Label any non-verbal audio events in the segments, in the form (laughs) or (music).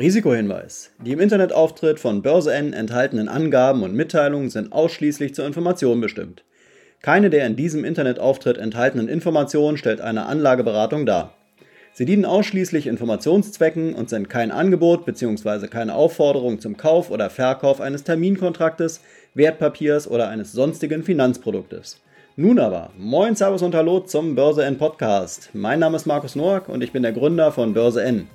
Risikohinweis. Die im Internetauftritt von Börse N enthaltenen Angaben und Mitteilungen sind ausschließlich zur Information bestimmt. Keine der in diesem Internetauftritt enthaltenen Informationen stellt eine Anlageberatung dar. Sie dienen ausschließlich Informationszwecken und sind kein Angebot bzw. keine Aufforderung zum Kauf oder Verkauf eines Terminkontraktes, Wertpapiers oder eines sonstigen Finanzproduktes. Nun aber, moin, Servus und Hallo zum Börse N Podcast. Mein Name ist Markus Noack und ich bin der Gründer von Börse N.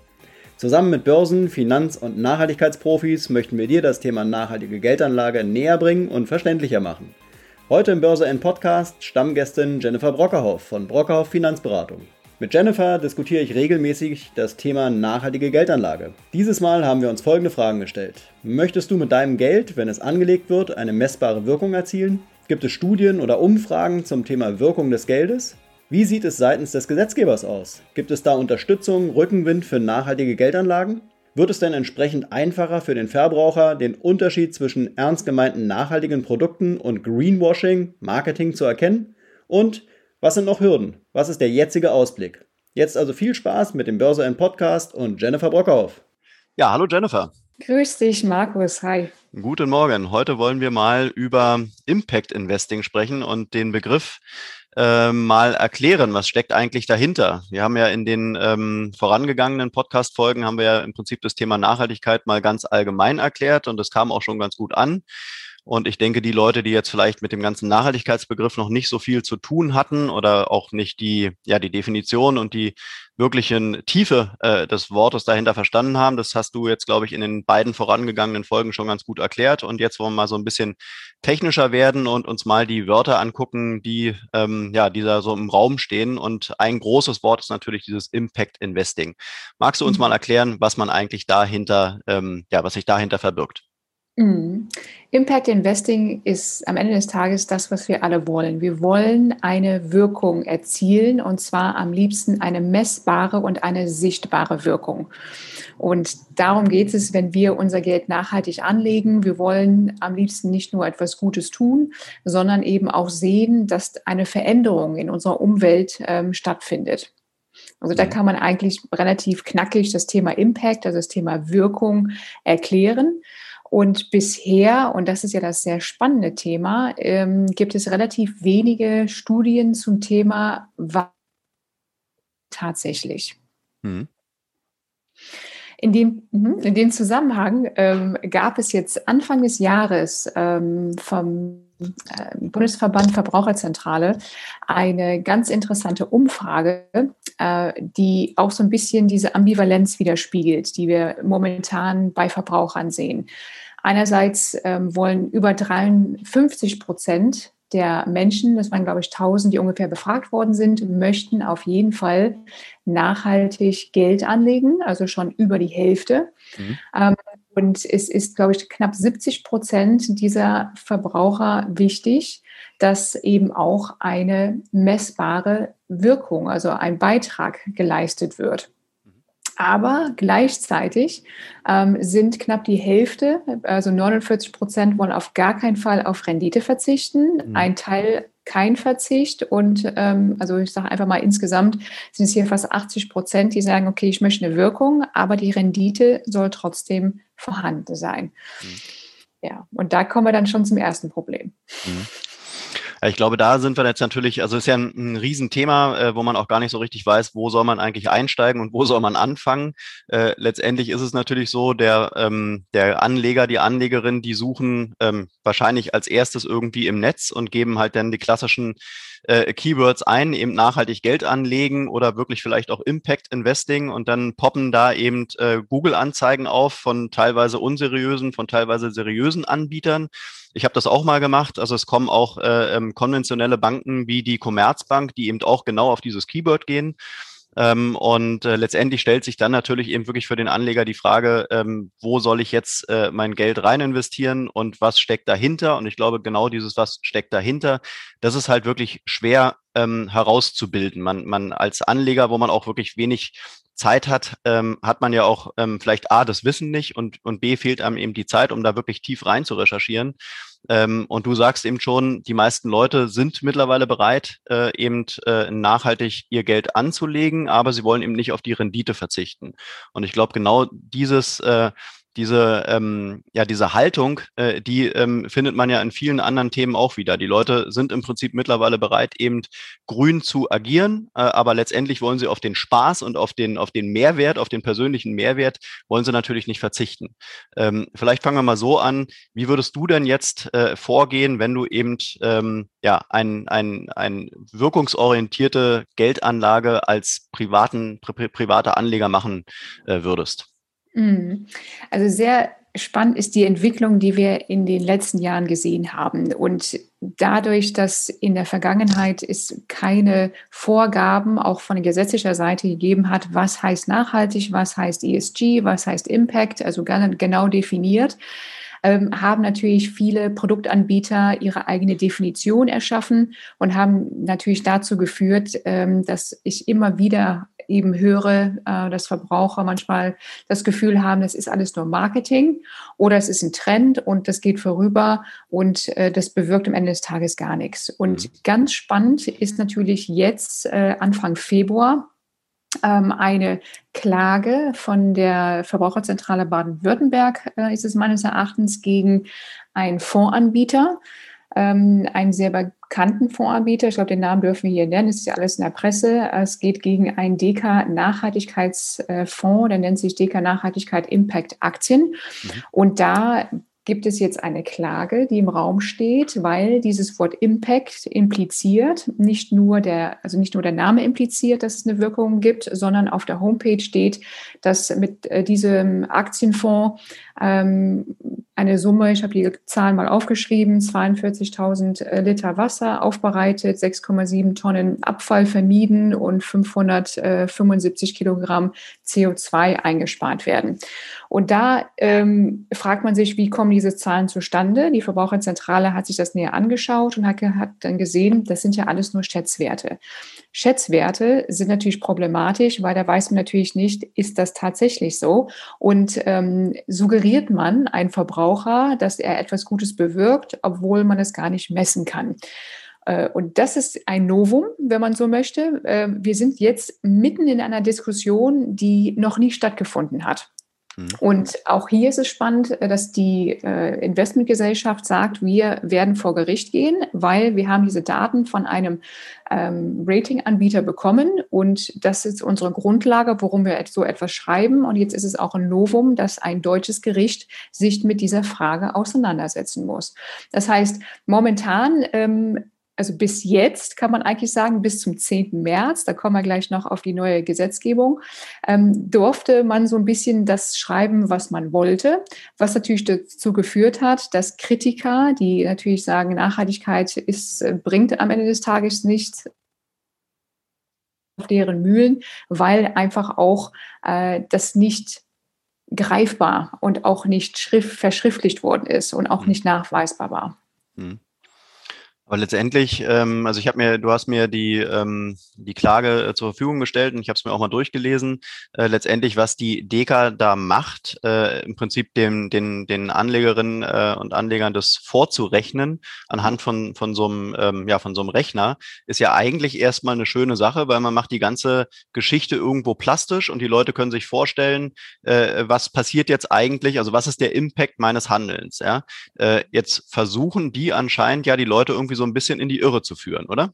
Zusammen mit Börsen-, Finanz- und Nachhaltigkeitsprofis möchten wir dir das Thema nachhaltige Geldanlage näher bringen und verständlicher machen. Heute im Börse N Podcast Stammgästin Jennifer Brockerhoff von Brockerhoff Finanzberatung. Mit Jennifer diskutiere ich regelmäßig das Thema nachhaltige Geldanlage. Dieses Mal haben wir uns folgende Fragen gestellt. Möchtest du mit deinem Geld, wenn es angelegt wird, eine messbare Wirkung erzielen? Gibt es Studien oder Umfragen zum Thema Wirkung des Geldes? Wie sieht es seitens des Gesetzgebers aus? Gibt es da Unterstützung, Rückenwind für nachhaltige Geldanlagen? Wird es denn entsprechend einfacher für den Verbraucher, den Unterschied zwischen ernst gemeinten nachhaltigen Produkten und Greenwashing, Marketing zu erkennen? Und was sind noch Hürden? Was ist der jetzige Ausblick? Jetzt also viel Spaß mit dem Börse N Podcast und Jennifer Brockhoff. Ja, hallo Jennifer. Grüß dich, Markus. Hi. Guten Morgen. Heute wollen wir mal über Impact Investing sprechen und den Begriff äh, mal erklären, was steckt eigentlich dahinter. Wir haben ja in den ähm, vorangegangenen Podcast-Folgen haben wir ja im Prinzip das Thema Nachhaltigkeit mal ganz allgemein erklärt und das kam auch schon ganz gut an. Und ich denke, die Leute, die jetzt vielleicht mit dem ganzen Nachhaltigkeitsbegriff noch nicht so viel zu tun hatten oder auch nicht die, ja, die Definition und die wirklichen Tiefe äh, des Wortes dahinter verstanden haben, das hast du jetzt, glaube ich, in den beiden vorangegangenen Folgen schon ganz gut erklärt. Und jetzt wollen wir mal so ein bisschen technischer werden und uns mal die Wörter angucken, die, ähm, ja, die da so im Raum stehen. Und ein großes Wort ist natürlich dieses Impact Investing. Magst du uns mhm. mal erklären, was man eigentlich dahinter, ähm, ja, was sich dahinter verbirgt? Mhm. Impact Investing ist am Ende des Tages das, was wir alle wollen. Wir wollen eine Wirkung erzielen und zwar am liebsten eine messbare und eine sichtbare Wirkung. Und darum geht es, wenn wir unser Geld nachhaltig anlegen. Wir wollen am liebsten nicht nur etwas Gutes tun, sondern eben auch sehen, dass eine Veränderung in unserer Umwelt ähm, stattfindet. Also da kann man eigentlich relativ knackig das Thema Impact, also das Thema Wirkung erklären. Und bisher, und das ist ja das sehr spannende Thema, ähm, gibt es relativ wenige Studien zum Thema was tatsächlich. Mhm. In dem, mhm, in dem Zusammenhang ähm, gab es jetzt Anfang des Jahres ähm, vom Bundesverband Verbraucherzentrale eine ganz interessante Umfrage, äh, die auch so ein bisschen diese Ambivalenz widerspiegelt, die wir momentan bei Verbrauchern sehen. Einerseits ähm, wollen über 53 Prozent der Menschen, das waren glaube ich 1000, die ungefähr befragt worden sind, möchten auf jeden Fall nachhaltig Geld anlegen, also schon über die Hälfte. Mhm. Und es ist, glaube ich, knapp 70 Prozent dieser Verbraucher wichtig, dass eben auch eine messbare Wirkung, also ein Beitrag geleistet wird. Aber gleichzeitig ähm, sind knapp die Hälfte, also 49 Prozent, wollen auf gar keinen Fall auf Rendite verzichten. Mhm. Ein Teil kein Verzicht und ähm, also ich sage einfach mal insgesamt sind es hier fast 80 Prozent, die sagen, okay, ich möchte eine Wirkung, aber die Rendite soll trotzdem vorhanden sein. Mhm. Ja, und da kommen wir dann schon zum ersten Problem. Mhm. Ich glaube, da sind wir jetzt natürlich, also ist ja ein, ein Riesenthema, äh, wo man auch gar nicht so richtig weiß, wo soll man eigentlich einsteigen und wo soll man anfangen. Äh, letztendlich ist es natürlich so, der, ähm, der Anleger, die Anlegerin, die suchen ähm, wahrscheinlich als erstes irgendwie im Netz und geben halt dann die klassischen äh, Keywords ein, eben nachhaltig Geld anlegen oder wirklich vielleicht auch Impact Investing und dann poppen da eben äh, Google-Anzeigen auf von teilweise unseriösen, von teilweise seriösen Anbietern. Ich habe das auch mal gemacht. Also es kommen auch äh, ähm, konventionelle Banken wie die Commerzbank, die eben auch genau auf dieses Keyword gehen. Ähm, und äh, letztendlich stellt sich dann natürlich eben wirklich für den Anleger die Frage, ähm, wo soll ich jetzt äh, mein Geld rein investieren und was steckt dahinter? Und ich glaube, genau dieses, was steckt dahinter, das ist halt wirklich schwer ähm, herauszubilden. Man, man als Anleger, wo man auch wirklich wenig Zeit hat, ähm, hat man ja auch ähm, vielleicht A, das Wissen nicht und, und B, fehlt einem eben die Zeit, um da wirklich tief rein zu recherchieren. Ähm, und du sagst eben schon, die meisten Leute sind mittlerweile bereit, äh, eben äh, nachhaltig ihr Geld anzulegen, aber sie wollen eben nicht auf die Rendite verzichten. Und ich glaube, genau dieses äh, diese, ähm, ja, diese Haltung, äh, die ähm, findet man ja in vielen anderen Themen auch wieder. Die Leute sind im Prinzip mittlerweile bereit, eben grün zu agieren, äh, aber letztendlich wollen sie auf den Spaß und auf den, auf den Mehrwert, auf den persönlichen Mehrwert, wollen sie natürlich nicht verzichten. Ähm, vielleicht fangen wir mal so an. Wie würdest du denn jetzt äh, vorgehen, wenn du eben ähm, ja, ein, ein, ein wirkungsorientierte Geldanlage als privaten, pri private Anleger machen äh, würdest? Mhm. Also sehr spannend ist die Entwicklung, die wir in den letzten Jahren gesehen haben. Und dadurch, dass in der Vergangenheit es keine Vorgaben auch von gesetzlicher Seite gegeben hat, was heißt nachhaltig, was heißt ESG, was heißt Impact, also genau definiert, ähm, haben natürlich viele Produktanbieter ihre eigene Definition erschaffen und haben natürlich dazu geführt, ähm, dass ich immer wieder eben höre, äh, dass Verbraucher manchmal das Gefühl haben, es ist alles nur Marketing oder es ist ein Trend und das geht vorüber und äh, das bewirkt am Ende des Tages gar nichts. Und mhm. ganz spannend ist natürlich jetzt äh, Anfang Februar eine Klage von der Verbraucherzentrale Baden-Württemberg, äh, ist es meines Erachtens, gegen einen Fondsanbieter, ähm, einen sehr bekannten Fondsanbieter. Ich glaube, den Namen dürfen wir hier nennen. Es ist ja alles in der Presse. Es geht gegen einen DK-Nachhaltigkeitsfonds, der nennt sich DK Nachhaltigkeit Impact Aktien. Mhm. Und da gibt es jetzt eine Klage, die im Raum steht, weil dieses Wort Impact impliziert, nicht nur der, also nicht nur der Name impliziert, dass es eine Wirkung gibt, sondern auf der Homepage steht, dass mit äh, diesem Aktienfonds ähm, eine Summe, ich habe die Zahlen mal aufgeschrieben, 42.000 äh, Liter Wasser aufbereitet, 6,7 Tonnen Abfall vermieden und 575 Kilogramm CO2 eingespart werden. Und da ähm, fragt man sich, wie kommen diese Zahlen zustande? Die Verbraucherzentrale hat sich das näher angeschaut und hat, hat dann gesehen, das sind ja alles nur Schätzwerte. Schätzwerte sind natürlich problematisch, weil da weiß man natürlich nicht, ist das tatsächlich so? Und ähm, suggeriert man einen Verbraucher, dass er etwas Gutes bewirkt, obwohl man es gar nicht messen kann. Äh, und das ist ein Novum, wenn man so möchte. Äh, wir sind jetzt mitten in einer Diskussion, die noch nie stattgefunden hat. Mhm. Und auch hier ist es spannend, äh, dass die äh, Investmentgesellschaft sagt, wir werden vor Gericht gehen, weil wir haben diese Daten von einem ähm, Ratinganbieter bekommen und das ist unsere Grundlage, worum wir so etwas schreiben. Und jetzt ist es auch ein Novum, dass ein deutsches Gericht sich mit dieser Frage auseinandersetzen muss. Das heißt, momentan ähm, also bis jetzt kann man eigentlich sagen, bis zum 10. März, da kommen wir gleich noch auf die neue Gesetzgebung, ähm, durfte man so ein bisschen das schreiben, was man wollte, was natürlich dazu geführt hat, dass Kritiker, die natürlich sagen, Nachhaltigkeit ist, äh, bringt am Ende des Tages nichts, auf deren Mühlen, weil einfach auch äh, das nicht greifbar und auch nicht schrift, verschriftlicht worden ist und auch mhm. nicht nachweisbar war. Mhm. Aber letztendlich, ähm, also ich habe mir, du hast mir die, ähm, die Klage äh, zur Verfügung gestellt und ich habe es mir auch mal durchgelesen. Äh, letztendlich, was die Deka da macht, äh, im Prinzip dem, den, den Anlegerinnen äh, und Anlegern das vorzurechnen anhand von, von so einem, ähm, ja, von so einem Rechner, ist ja eigentlich erstmal eine schöne Sache, weil man macht die ganze Geschichte irgendwo plastisch und die Leute können sich vorstellen, äh, was passiert jetzt eigentlich, also was ist der Impact meines Handelns. Ja? Äh, jetzt versuchen die anscheinend ja die Leute irgendwie irgendwie so ein bisschen in die Irre zu führen, oder?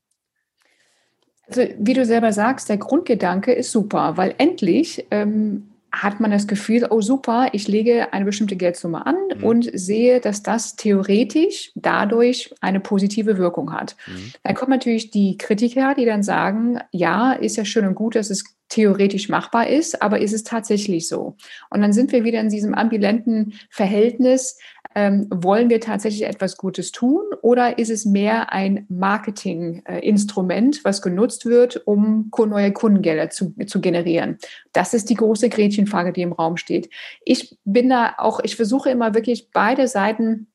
Also, wie du selber sagst, der Grundgedanke ist super, weil endlich ähm, hat man das Gefühl, oh super, ich lege eine bestimmte Geldsumme an mhm. und sehe, dass das theoretisch dadurch eine positive Wirkung hat. Mhm. Dann kommen natürlich die Kritiker, die dann sagen, ja, ist ja schön und gut, dass es theoretisch machbar ist, aber ist es tatsächlich so? Und dann sind wir wieder in diesem ambivalenten Verhältnis, ähm, wollen wir tatsächlich etwas Gutes tun oder ist es mehr ein Marketinginstrument, was genutzt wird, um neue Kundengelder zu, zu generieren? Das ist die große Gretchenfrage, die im Raum steht. Ich bin da auch, ich versuche immer wirklich beide Seiten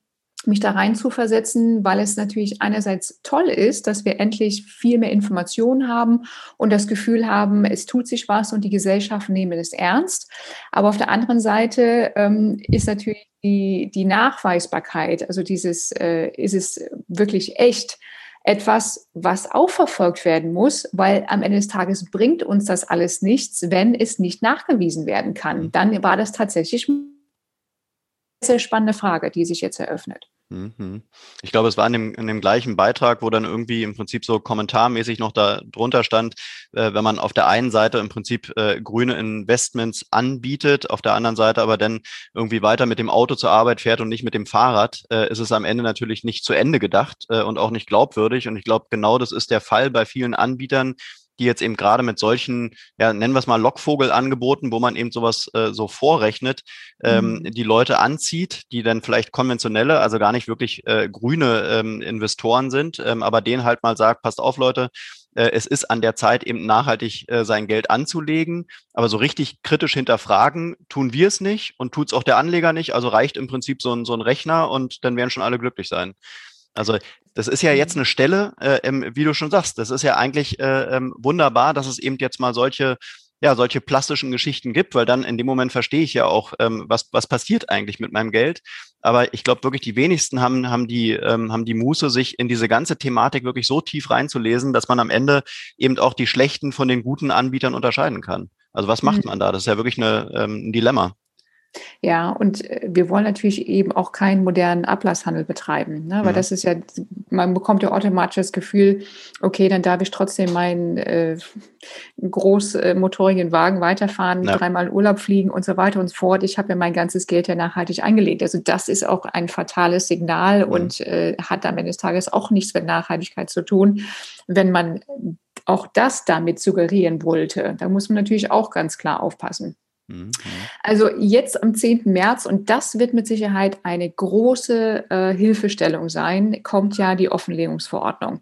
mich da rein zu versetzen, weil es natürlich einerseits toll ist, dass wir endlich viel mehr Informationen haben und das Gefühl haben, es tut sich was und die Gesellschaft nehmen es ernst. Aber auf der anderen Seite ähm, ist natürlich die, die Nachweisbarkeit, also dieses, äh, ist es wirklich echt, etwas, was auch verfolgt werden muss, weil am Ende des Tages bringt uns das alles nichts, wenn es nicht nachgewiesen werden kann. Mhm. Dann war das tatsächlich eine sehr spannende Frage, die sich jetzt eröffnet. Mhm. Ich glaube, es war in dem, in dem gleichen Beitrag, wo dann irgendwie im Prinzip so kommentarmäßig noch da drunter stand, äh, wenn man auf der einen Seite im Prinzip äh, grüne Investments anbietet, auf der anderen Seite aber dann irgendwie weiter mit dem Auto zur Arbeit fährt und nicht mit dem Fahrrad, äh, ist es am Ende natürlich nicht zu Ende gedacht äh, und auch nicht glaubwürdig. Und ich glaube, genau das ist der Fall bei vielen Anbietern, die jetzt eben gerade mit solchen, ja, nennen wir es mal Lockvogelangeboten, wo man eben sowas äh, so vorrechnet, ähm, mhm. die Leute anzieht, die dann vielleicht konventionelle, also gar nicht wirklich äh, grüne ähm, Investoren sind, ähm, aber denen halt mal sagt, passt auf Leute, äh, es ist an der Zeit eben nachhaltig äh, sein Geld anzulegen, aber so richtig kritisch hinterfragen tun wir es nicht und tut es auch der Anleger nicht, also reicht im Prinzip so ein, so ein Rechner und dann werden schon alle glücklich sein. Also das ist ja jetzt mhm. eine Stelle, äh, wie du schon sagst, das ist ja eigentlich äh, ähm, wunderbar, dass es eben jetzt mal solche ja, solche plastischen Geschichten gibt, weil dann in dem Moment verstehe ich ja auch, ähm, was, was passiert eigentlich mit meinem Geld. Aber ich glaube wirklich, die wenigsten haben, haben, die, ähm, haben die Muße, sich in diese ganze Thematik wirklich so tief reinzulesen, dass man am Ende eben auch die schlechten von den guten Anbietern unterscheiden kann. Also was macht mhm. man da? Das ist ja wirklich eine, ähm, ein Dilemma. Ja, und äh, wir wollen natürlich eben auch keinen modernen Ablasshandel betreiben, ne? weil mhm. das ist ja, man bekommt ja automatisch das Gefühl, okay, dann darf ich trotzdem meinen äh, großmotorigen Wagen weiterfahren, ja. dreimal in Urlaub fliegen und so weiter und so fort. Ich habe ja mein ganzes Geld ja nachhaltig eingelegt. Also das ist auch ein fatales Signal mhm. und äh, hat am Ende des Tages auch nichts mit Nachhaltigkeit zu tun, wenn man auch das damit suggerieren wollte. Da muss man natürlich auch ganz klar aufpassen. Mhm. Also jetzt am 10. März, und das wird mit Sicherheit eine große äh, Hilfestellung sein, kommt ja die Offenlegungsverordnung.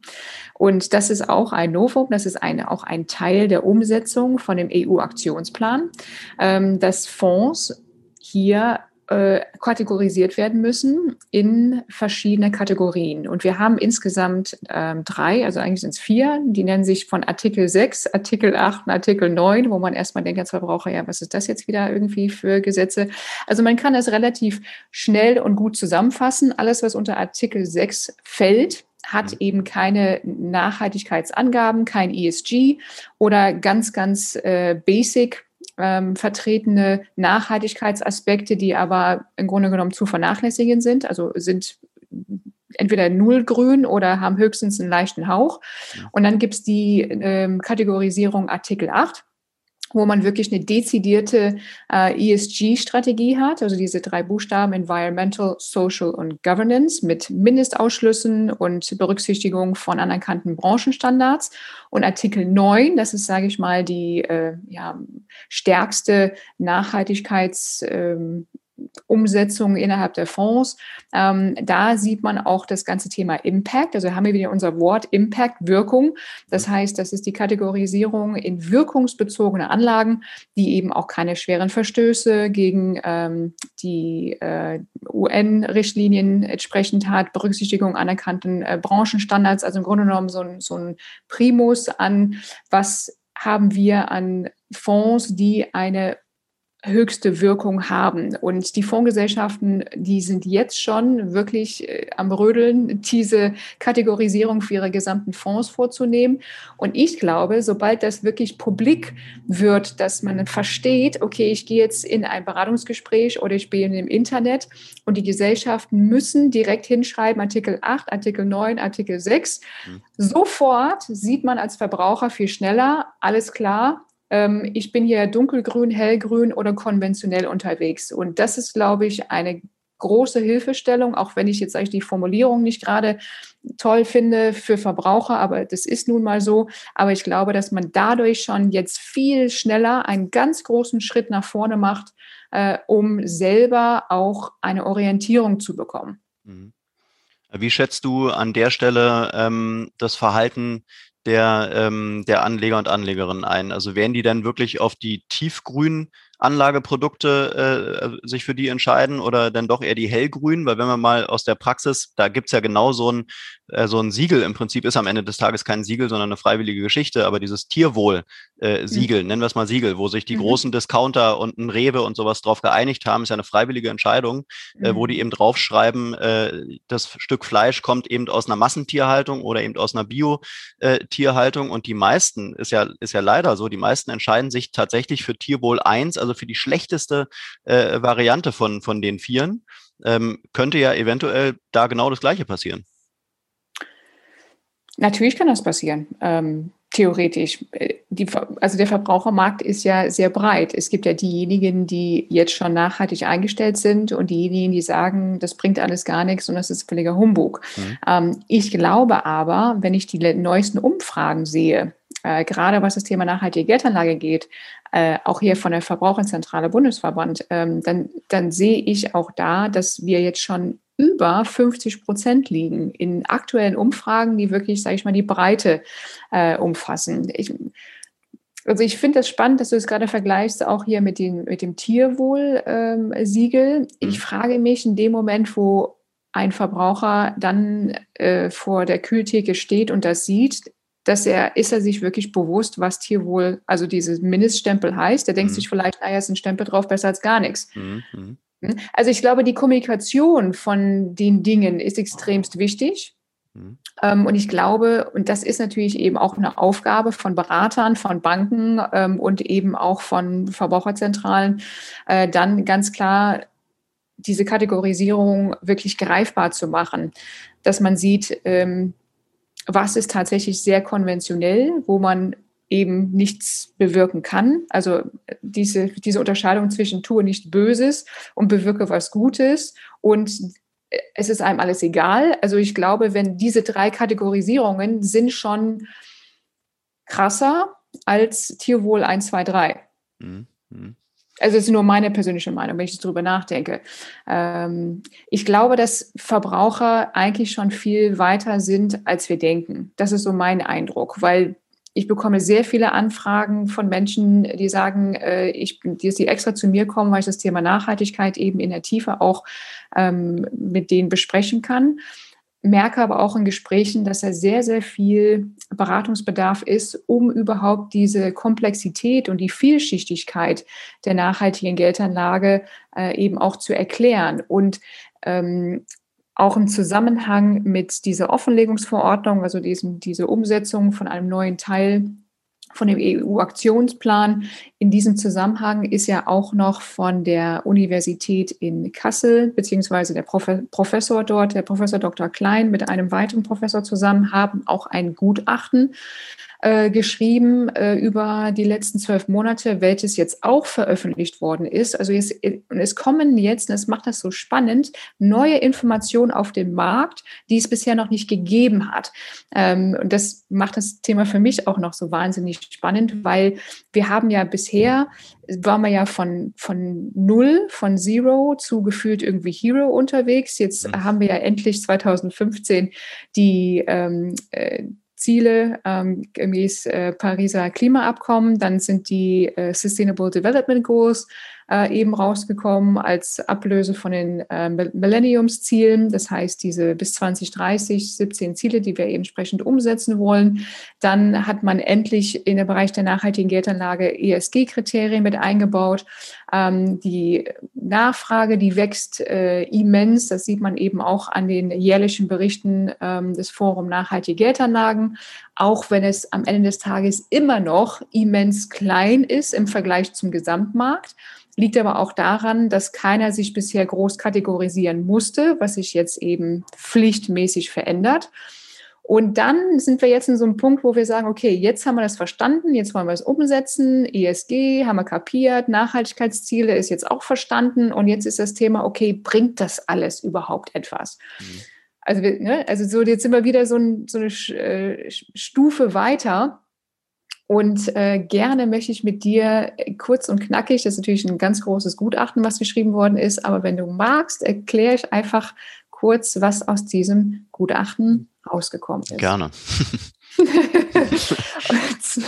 Und das ist auch ein Novum, das ist eine, auch ein Teil der Umsetzung von dem EU-Aktionsplan, ähm, dass Fonds hier äh, kategorisiert werden müssen in verschiedene Kategorien. Und wir haben insgesamt ähm, drei, also eigentlich sind es vier, die nennen sich von Artikel 6, Artikel 8 und Artikel 9, wo man erstmal denkt als Verbraucher, ja, was ist das jetzt wieder irgendwie für Gesetze? Also man kann das relativ schnell und gut zusammenfassen. Alles, was unter Artikel 6 fällt, hat mhm. eben keine Nachhaltigkeitsangaben, kein ESG oder ganz, ganz äh, basic ähm, vertretene Nachhaltigkeitsaspekte, die aber im Grunde genommen zu vernachlässigen sind, also sind entweder null grün oder haben höchstens einen leichten Hauch. Und dann gibt es die ähm, Kategorisierung Artikel 8 wo man wirklich eine dezidierte äh, ESG-Strategie hat, also diese drei Buchstaben Environmental, Social und Governance mit Mindestausschlüssen und Berücksichtigung von anerkannten Branchenstandards. Und Artikel 9, das ist, sage ich mal, die äh, ja, stärkste Nachhaltigkeits- ähm, Umsetzung innerhalb der Fonds. Ähm, da sieht man auch das ganze Thema Impact. Also haben wir wieder unser Wort Impact, Wirkung. Das heißt, das ist die Kategorisierung in wirkungsbezogene Anlagen, die eben auch keine schweren Verstöße gegen ähm, die äh, UN-Richtlinien entsprechend hat, Berücksichtigung anerkannten äh, Branchenstandards. Also im Grunde genommen so ein, so ein Primus an, was haben wir an Fonds, die eine höchste Wirkung haben. Und die Fondsgesellschaften, die sind jetzt schon wirklich äh, am Rödeln, diese Kategorisierung für ihre gesamten Fonds vorzunehmen. Und ich glaube, sobald das wirklich publik wird, dass man versteht, okay, ich gehe jetzt in ein Beratungsgespräch oder ich bin im Internet und die Gesellschaften müssen direkt hinschreiben, Artikel 8, Artikel 9, Artikel 6. Mhm. Sofort sieht man als Verbraucher viel schneller, alles klar, ähm, ich bin hier dunkelgrün, hellgrün oder konventionell unterwegs. Und das ist, glaube ich, eine große Hilfestellung, auch wenn ich jetzt eigentlich die Formulierung nicht gerade toll finde für Verbraucher, aber das ist nun mal so. Aber ich glaube, dass man dadurch schon jetzt viel schneller einen ganz großen Schritt nach vorne macht, äh, um selber auch eine Orientierung zu bekommen. Mhm. Wie schätzt du an der Stelle ähm, das Verhalten der, ähm, der Anleger und Anlegerinnen ein? Also werden die dann wirklich auf die tiefgrünen Anlageprodukte äh, sich für die entscheiden oder dann doch eher die hellgrünen? Weil wenn man mal aus der Praxis, da gibt's ja genau so ein, äh, so ein Siegel, im Prinzip ist am Ende des Tages kein Siegel, sondern eine freiwillige Geschichte, aber dieses Tierwohl-Siegel, äh, mhm. nennen wir es mal Siegel, wo sich die mhm. großen Discounter und ein Rewe und sowas drauf geeinigt haben, ist ja eine freiwillige Entscheidung, mhm. äh, wo die mhm. eben draufschreiben, äh, das Stück Fleisch kommt eben aus einer Massentierhaltung oder eben aus einer Bio-Tierhaltung und die meisten, ist ja, ist ja leider so, die meisten entscheiden sich tatsächlich für Tierwohl 1, also für die schlechteste äh, Variante von, von den Vieren. Ähm, könnte ja eventuell da genau das Gleiche passieren. Natürlich kann das passieren. Ähm, theoretisch. Äh, die, also der Verbrauchermarkt ist ja sehr breit. Es gibt ja diejenigen, die jetzt schon nachhaltig eingestellt sind und diejenigen, die sagen, das bringt alles gar nichts und das ist völliger Humbug. Mhm. Ähm, ich glaube aber, wenn ich die neuesten Umfragen sehe, äh, gerade was das Thema nachhaltige Geldanlage geht, äh, auch hier von der Verbraucherzentrale Bundesverband, ähm, dann, dann sehe ich auch da, dass wir jetzt schon über 50 Prozent liegen in aktuellen Umfragen, die wirklich, sage ich mal, die Breite äh, umfassen. Ich, also ich finde das spannend, dass du es gerade vergleichst, auch hier mit, den, mit dem Tierwohl-Siegel. Ähm, ich mhm. frage mich in dem Moment, wo ein Verbraucher dann äh, vor der Kühltheke steht und das sieht, dass er, ist er sich wirklich bewusst, was Tierwohl, also dieses Mindeststempel heißt. Er denkt mhm. sich vielleicht, naja, ist ein Stempel drauf, besser als gar nichts. Mhm. Also ich glaube, die Kommunikation von den Dingen ist extremst wichtig. Mhm. Ähm, und ich glaube, und das ist natürlich eben auch eine Aufgabe von Beratern, von Banken ähm, und eben auch von Verbraucherzentralen, äh, dann ganz klar diese Kategorisierung wirklich greifbar zu machen, dass man sieht, ähm, was ist tatsächlich sehr konventionell, wo man eben nichts bewirken kann. Also diese, diese Unterscheidung zwischen tue nichts Böses und bewirke was Gutes und es ist einem alles egal. Also ich glaube, wenn diese drei Kategorisierungen sind schon krasser als Tierwohl 1, 2, 3. Mhm. Also es ist nur meine persönliche Meinung, wenn ich darüber nachdenke. Ähm, ich glaube, dass Verbraucher eigentlich schon viel weiter sind, als wir denken. Das ist so mein Eindruck, weil ich bekomme sehr viele Anfragen von Menschen, die sagen, äh, ich, die, die extra zu mir kommen, weil ich das Thema Nachhaltigkeit eben in der Tiefe auch ähm, mit denen besprechen kann. Merke aber auch in Gesprächen, dass da sehr, sehr viel Beratungsbedarf ist, um überhaupt diese Komplexität und die Vielschichtigkeit der nachhaltigen Geldanlage äh, eben auch zu erklären. Und ähm, auch im Zusammenhang mit dieser Offenlegungsverordnung, also diesem, diese Umsetzung von einem neuen Teil von dem EU-Aktionsplan. In diesem Zusammenhang ist ja auch noch von der Universität in Kassel, beziehungsweise der Professor dort, der Professor Dr. Klein, mit einem weiteren Professor zusammen haben auch ein Gutachten äh, geschrieben äh, über die letzten zwölf Monate, welches jetzt auch veröffentlicht worden ist. Also jetzt, und es kommen jetzt, und es macht das so spannend, neue Informationen auf den Markt, die es bisher noch nicht gegeben hat. Ähm, und das macht das Thema für mich auch noch so wahnsinnig spannend, weil wir haben ja bisher waren wir ja von, von Null, von Zero zu gefühlt irgendwie Hero unterwegs. Jetzt mhm. haben wir ja endlich 2015 die, ähm, äh, Ziele ähm, gemäß äh, Pariser Klimaabkommen. Dann sind die äh, Sustainable Development Goals äh, eben rausgekommen als Ablöse von den äh, Millenniumszielen. Das heißt, diese bis 2030 17 Ziele, die wir eben entsprechend umsetzen wollen. Dann hat man endlich in der Bereich der nachhaltigen Geldanlage ESG-Kriterien mit eingebaut. Ähm, die Nachfrage, die wächst äh, immens. Das sieht man eben auch an den jährlichen Berichten ähm, des Forum Nachhaltige Geldanlagen. Auch wenn es am Ende des Tages immer noch immens klein ist im Vergleich zum Gesamtmarkt. Liegt aber auch daran, dass keiner sich bisher groß kategorisieren musste, was sich jetzt eben pflichtmäßig verändert. Und dann sind wir jetzt in so einem Punkt, wo wir sagen, okay, jetzt haben wir das verstanden, jetzt wollen wir es umsetzen, ESG haben wir kapiert, Nachhaltigkeitsziele ist jetzt auch verstanden und jetzt ist das Thema, okay, bringt das alles überhaupt etwas? Mhm. Also, ne, also so jetzt sind wir wieder so, ein, so eine äh, Stufe weiter und äh, gerne möchte ich mit dir äh, kurz und knackig, das ist natürlich ein ganz großes Gutachten, was geschrieben worden ist, aber wenn du magst, erkläre ich einfach kurz, was aus diesem Gutachten rausgekommen ist. Gerne. (laughs) und,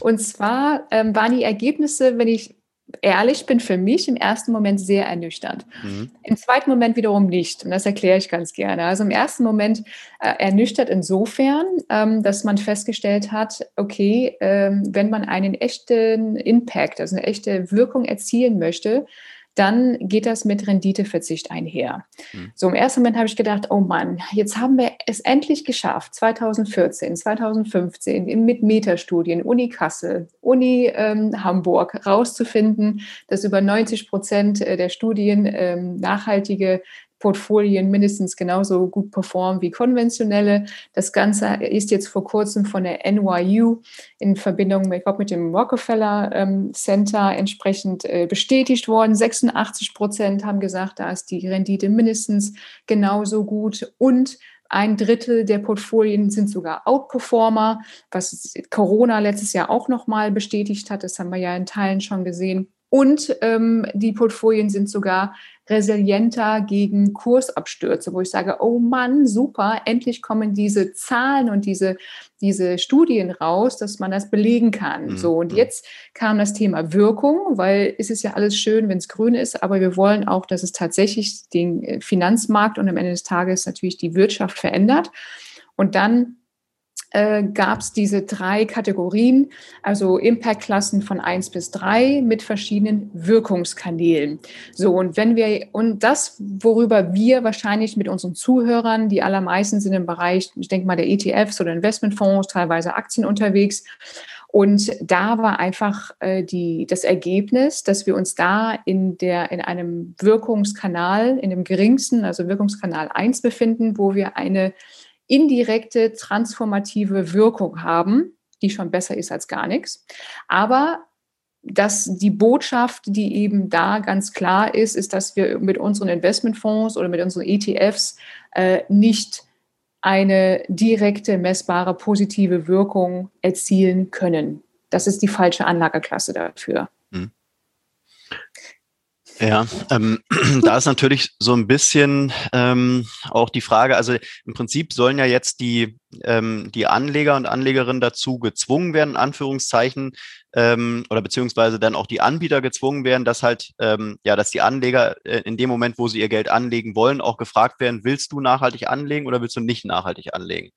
und, zwar ähm, waren die Ergebnisse, wenn ich ehrlich bin, für mich im ersten Moment sehr ernüchternd. Mhm. Im zweiten Moment wiederum nicht. Und das erkläre ich ganz gerne. Also im ersten Moment äh, ernüchtert insofern, ähm, dass man festgestellt hat, okay, ähm, wenn man einen echten Impact, also eine echte Wirkung erzielen möchte, dann geht das mit Renditeverzicht einher. Mhm. So im ersten Moment habe ich gedacht, oh Mann, jetzt haben wir es endlich geschafft, 2014, 2015 mit Metastudien, Uni Kassel, Uni ähm, Hamburg, rauszufinden, dass über 90 Prozent äh, der Studien ähm, nachhaltige Portfolien mindestens genauso gut performen wie konventionelle. Das Ganze ist jetzt vor kurzem von der NYU in Verbindung mit, mit dem Rockefeller ähm, Center entsprechend äh, bestätigt worden. 86 Prozent haben gesagt, da ist die Rendite mindestens genauso gut und ein Drittel der Portfolien sind sogar Outperformer, was Corona letztes Jahr auch nochmal bestätigt hat. Das haben wir ja in Teilen schon gesehen. Und ähm, die Portfolien sind sogar resilienter gegen Kursabstürze, wo ich sage, oh Mann, super, endlich kommen diese Zahlen und diese, diese Studien raus, dass man das belegen kann. Mhm. So, und mhm. jetzt kam das Thema Wirkung, weil es ist ja alles schön, wenn es grün ist, aber wir wollen auch, dass es tatsächlich den äh, Finanzmarkt und am Ende des Tages natürlich die Wirtschaft verändert. Und dann äh, gab es diese drei Kategorien, also Impact-Klassen von eins bis drei mit verschiedenen Wirkungskanälen. So, und wenn wir, und das, worüber wir wahrscheinlich mit unseren Zuhörern, die allermeisten sind im Bereich, ich denke mal, der ETFs oder Investmentfonds, teilweise Aktien unterwegs, und da war einfach äh, die, das Ergebnis, dass wir uns da in, der, in einem Wirkungskanal, in dem geringsten, also Wirkungskanal 1 befinden, wo wir eine indirekte transformative Wirkung haben, die schon besser ist als gar nichts. Aber dass die Botschaft, die eben da ganz klar ist, ist, dass wir mit unseren Investmentfonds oder mit unseren ETFs äh, nicht eine direkte, messbare, positive Wirkung erzielen können. Das ist die falsche Anlageklasse dafür. Hm. Ja, ähm, (clears throat) da ist natürlich so ein bisschen ähm, auch die Frage, also im Prinzip sollen ja jetzt die, ähm, die Anleger und Anlegerinnen dazu gezwungen werden, in Anführungszeichen, ähm, oder beziehungsweise dann auch die Anbieter gezwungen werden, dass halt, ähm, ja, dass die Anleger äh, in dem Moment, wo sie ihr Geld anlegen wollen, auch gefragt werden, willst du nachhaltig anlegen oder willst du nicht nachhaltig anlegen?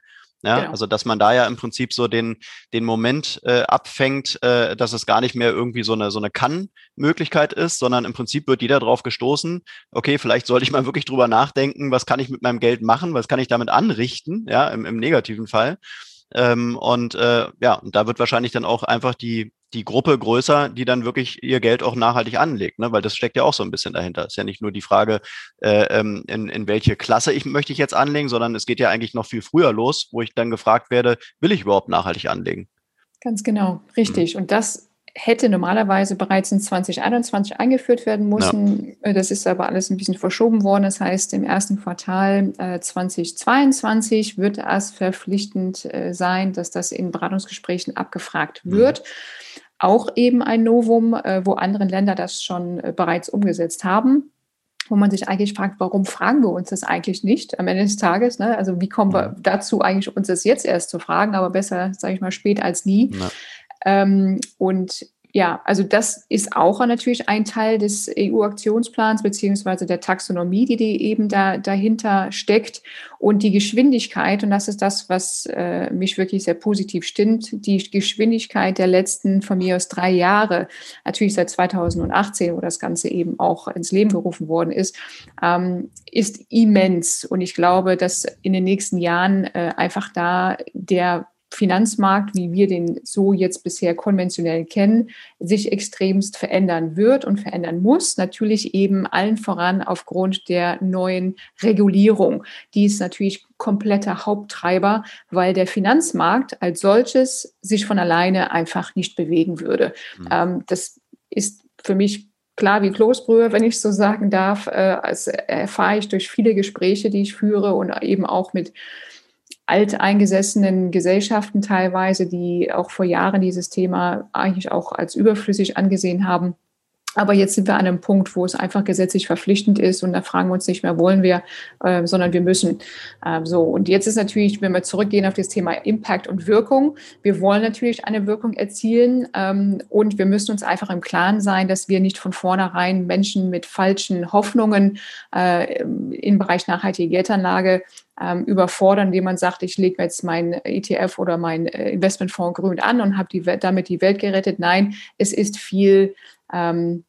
Ja, genau. also dass man da ja im Prinzip so den, den Moment äh, abfängt, äh, dass es gar nicht mehr irgendwie so eine, so eine Kann-Möglichkeit ist, sondern im Prinzip wird jeder drauf gestoßen, okay, vielleicht sollte ich mal wirklich drüber nachdenken, was kann ich mit meinem Geld machen, was kann ich damit anrichten, ja, im, im negativen Fall. Ähm, und äh, ja, und da wird wahrscheinlich dann auch einfach die, die Gruppe größer, die dann wirklich ihr Geld auch nachhaltig anlegt, ne? weil das steckt ja auch so ein bisschen dahinter. Ist ja nicht nur die Frage, äh, ähm, in, in welche Klasse ich möchte ich jetzt anlegen, sondern es geht ja eigentlich noch viel früher los, wo ich dann gefragt werde, will ich überhaupt nachhaltig anlegen? Ganz genau, richtig. Mhm. Und das hätte normalerweise bereits in 2021 eingeführt werden müssen. Ja. Das ist aber alles ein bisschen verschoben worden. Das heißt, im ersten Quartal äh, 2022 wird es verpflichtend äh, sein, dass das in Beratungsgesprächen abgefragt mhm. wird. Mhm auch eben ein Novum, äh, wo andere Länder das schon äh, bereits umgesetzt haben wo man sich eigentlich fragt, warum fragen wir uns das eigentlich nicht am Ende des Tages? Ne? Also wie kommen wir dazu eigentlich, uns das jetzt erst zu fragen, aber besser, sage ich mal, spät als nie. Ähm, und ja, also das ist auch natürlich ein Teil des EU-Aktionsplans beziehungsweise der Taxonomie, die, die eben da dahinter steckt und die Geschwindigkeit. Und das ist das, was äh, mich wirklich sehr positiv stimmt. Die Geschwindigkeit der letzten von mir aus drei Jahre, natürlich seit 2018, wo das Ganze eben auch ins Leben gerufen worden ist, ähm, ist immens. Und ich glaube, dass in den nächsten Jahren äh, einfach da der Finanzmarkt, wie wir den so jetzt bisher konventionell kennen, sich extremst verändern wird und verändern muss. Natürlich eben allen voran aufgrund der neuen Regulierung. Die ist natürlich kompletter Haupttreiber, weil der Finanzmarkt als solches sich von alleine einfach nicht bewegen würde. Mhm. Ähm, das ist für mich klar wie Kloßbrühe, wenn ich so sagen darf. Äh, das erfahre ich durch viele Gespräche, die ich führe und eben auch mit alteingesessenen Gesellschaften teilweise, die auch vor Jahren dieses Thema eigentlich auch als überflüssig angesehen haben. Aber jetzt sind wir an einem Punkt, wo es einfach gesetzlich verpflichtend ist und da fragen wir uns nicht mehr, wollen wir, äh, sondern wir müssen. Ähm, so. Und jetzt ist natürlich, wenn wir zurückgehen auf das Thema Impact und Wirkung, wir wollen natürlich eine Wirkung erzielen ähm, und wir müssen uns einfach im Klaren sein, dass wir nicht von vornherein Menschen mit falschen Hoffnungen äh, im Bereich nachhaltige Geldanlage ähm, überfordern, indem man sagt, ich lege jetzt mein ETF oder mein äh, Investmentfonds grün an und habe die, damit die Welt gerettet. Nein, es ist viel ähm,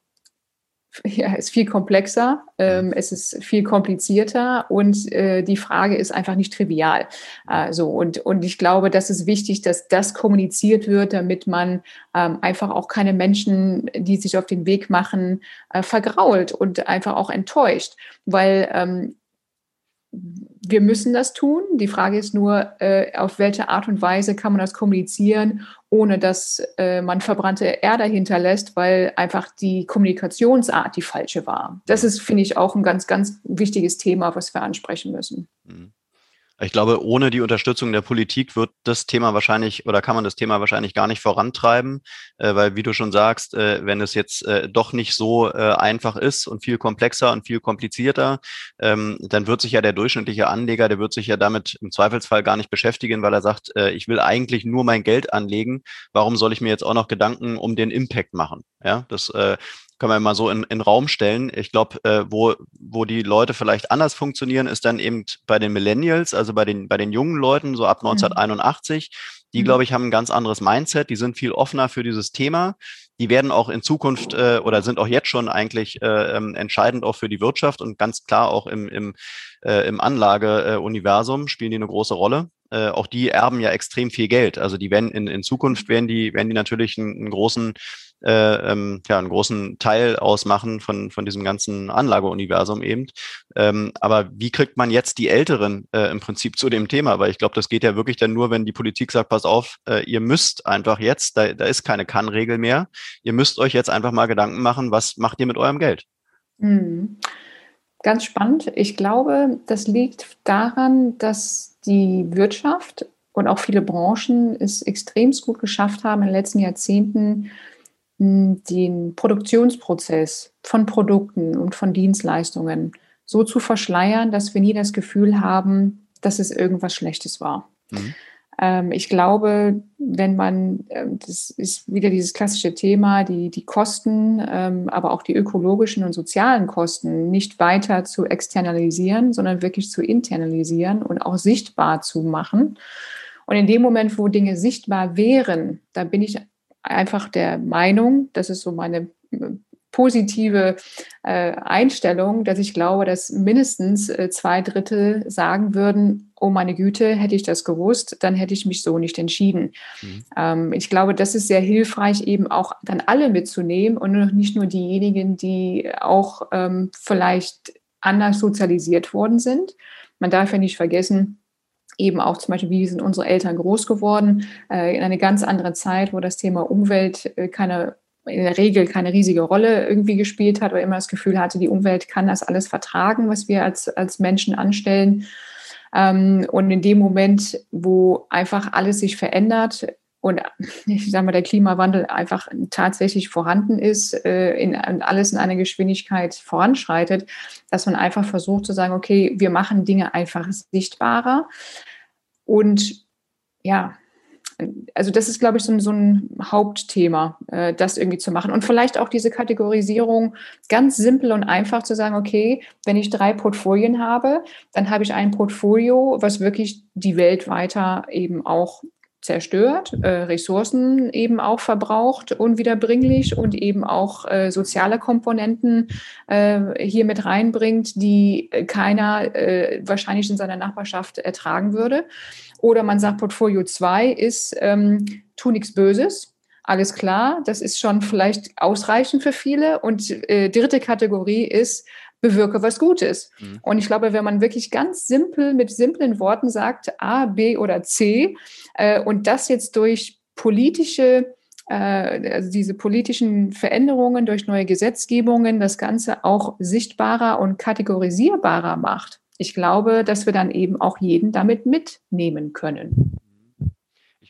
(laughs) ja, ist viel komplexer, ähm, es ist viel komplizierter und äh, die Frage ist einfach nicht trivial. Äh, so, und, und ich glaube, das ist wichtig, dass das kommuniziert wird, damit man ähm, einfach auch keine Menschen, die sich auf den Weg machen, äh, vergrault und einfach auch enttäuscht. Weil ähm, wir müssen das tun. Die Frage ist nur, äh, auf welche Art und Weise kann man das kommunizieren, ohne dass äh, man verbrannte Erde hinterlässt, weil einfach die Kommunikationsart die falsche war. Das ist, finde ich, auch ein ganz, ganz wichtiges Thema, was wir ansprechen müssen. Mhm. Ich glaube, ohne die Unterstützung der Politik wird das Thema wahrscheinlich oder kann man das Thema wahrscheinlich gar nicht vorantreiben, äh, weil wie du schon sagst, äh, wenn es jetzt äh, doch nicht so einfach ist und viel komplexer und viel komplizierter, ähm, dann wird sich ja der durchschnittliche Anleger, der wird sich ja damit im Zweifelsfall gar nicht beschäftigen, weil er sagt, ich will eigentlich nur mein Geld anlegen. Warum soll ich mir jetzt auch noch Gedanken um den Impact machen? Ja, das können wir mal so in, in Raum stellen. Ich glaube, äh, wo, wo die Leute vielleicht anders funktionieren, ist dann eben bei den Millennials, also bei den, bei den jungen Leuten, so ab 1981. Mhm. Die, glaube ich, haben ein ganz anderes Mindset, die sind viel offener für dieses Thema. Die werden auch in Zukunft äh, oder sind auch jetzt schon eigentlich äh, ähm, entscheidend auch für die Wirtschaft und ganz klar auch im, im, äh, im Anlageuniversum spielen die eine große Rolle. Äh, auch die erben ja extrem viel Geld. Also die werden in, in Zukunft werden die, werden die natürlich einen, einen großen äh, ähm, ja, einen großen Teil ausmachen von, von diesem ganzen Anlageuniversum eben. Ähm, aber wie kriegt man jetzt die Älteren äh, im Prinzip zu dem Thema? Weil ich glaube, das geht ja wirklich dann nur, wenn die Politik sagt, pass auf, äh, ihr müsst einfach jetzt, da, da ist keine Kann-Regel mehr, ihr müsst euch jetzt einfach mal Gedanken machen, was macht ihr mit eurem Geld? Mhm. Ganz spannend. Ich glaube, das liegt daran, dass die Wirtschaft und auch viele Branchen es extrem gut geschafft haben, in den letzten Jahrzehnten den Produktionsprozess von Produkten und von Dienstleistungen so zu verschleiern, dass wir nie das Gefühl haben, dass es irgendwas Schlechtes war. Mhm. Ähm, ich glaube, wenn man, ähm, das ist wieder dieses klassische Thema, die, die Kosten, ähm, aber auch die ökologischen und sozialen Kosten nicht weiter zu externalisieren, sondern wirklich zu internalisieren und auch sichtbar zu machen. Und in dem Moment, wo Dinge sichtbar wären, da bin ich einfach der Meinung, das ist so meine äh, positive äh, Einstellung, dass ich glaube, dass mindestens äh, zwei Drittel sagen würden, oh meine Güte, hätte ich das gewusst, dann hätte ich mich so nicht entschieden. Mhm. Ähm, ich glaube, das ist sehr hilfreich, eben auch dann alle mitzunehmen und nicht nur diejenigen, die auch ähm, vielleicht anders sozialisiert worden sind. Man darf ja nicht vergessen, eben auch zum Beispiel, wie sind unsere Eltern groß geworden, äh, in eine ganz andere Zeit, wo das Thema Umwelt äh, keine in der Regel keine riesige Rolle irgendwie gespielt hat oder immer das Gefühl hatte, die Umwelt kann das alles vertragen, was wir als, als Menschen anstellen. Ähm, und in dem Moment, wo einfach alles sich verändert, und ich sage mal, der Klimawandel einfach tatsächlich vorhanden ist, äh, in, alles in einer Geschwindigkeit voranschreitet, dass man einfach versucht zu sagen, okay, wir machen Dinge einfach sichtbarer. Und ja, also das ist, glaube ich, so ein, so ein Hauptthema, äh, das irgendwie zu machen. Und vielleicht auch diese Kategorisierung ganz simpel und einfach zu sagen, okay, wenn ich drei Portfolien habe, dann habe ich ein Portfolio, was wirklich die Welt weiter eben auch zerstört, äh, Ressourcen eben auch verbraucht, unwiederbringlich und eben auch äh, soziale Komponenten äh, hier mit reinbringt, die keiner äh, wahrscheinlich in seiner Nachbarschaft ertragen würde. Oder man sagt, Portfolio 2 ist, ähm, tu nichts Böses. Alles klar, das ist schon vielleicht ausreichend für viele. Und äh, dritte Kategorie ist, bewirke was Gutes. Mhm. Und ich glaube, wenn man wirklich ganz simpel mit simplen Worten sagt, A, B oder C, äh, und das jetzt durch politische äh, also diese politischen Veränderungen durch neue Gesetzgebungen das Ganze auch sichtbarer und kategorisierbarer macht. Ich glaube, dass wir dann eben auch jeden damit mitnehmen können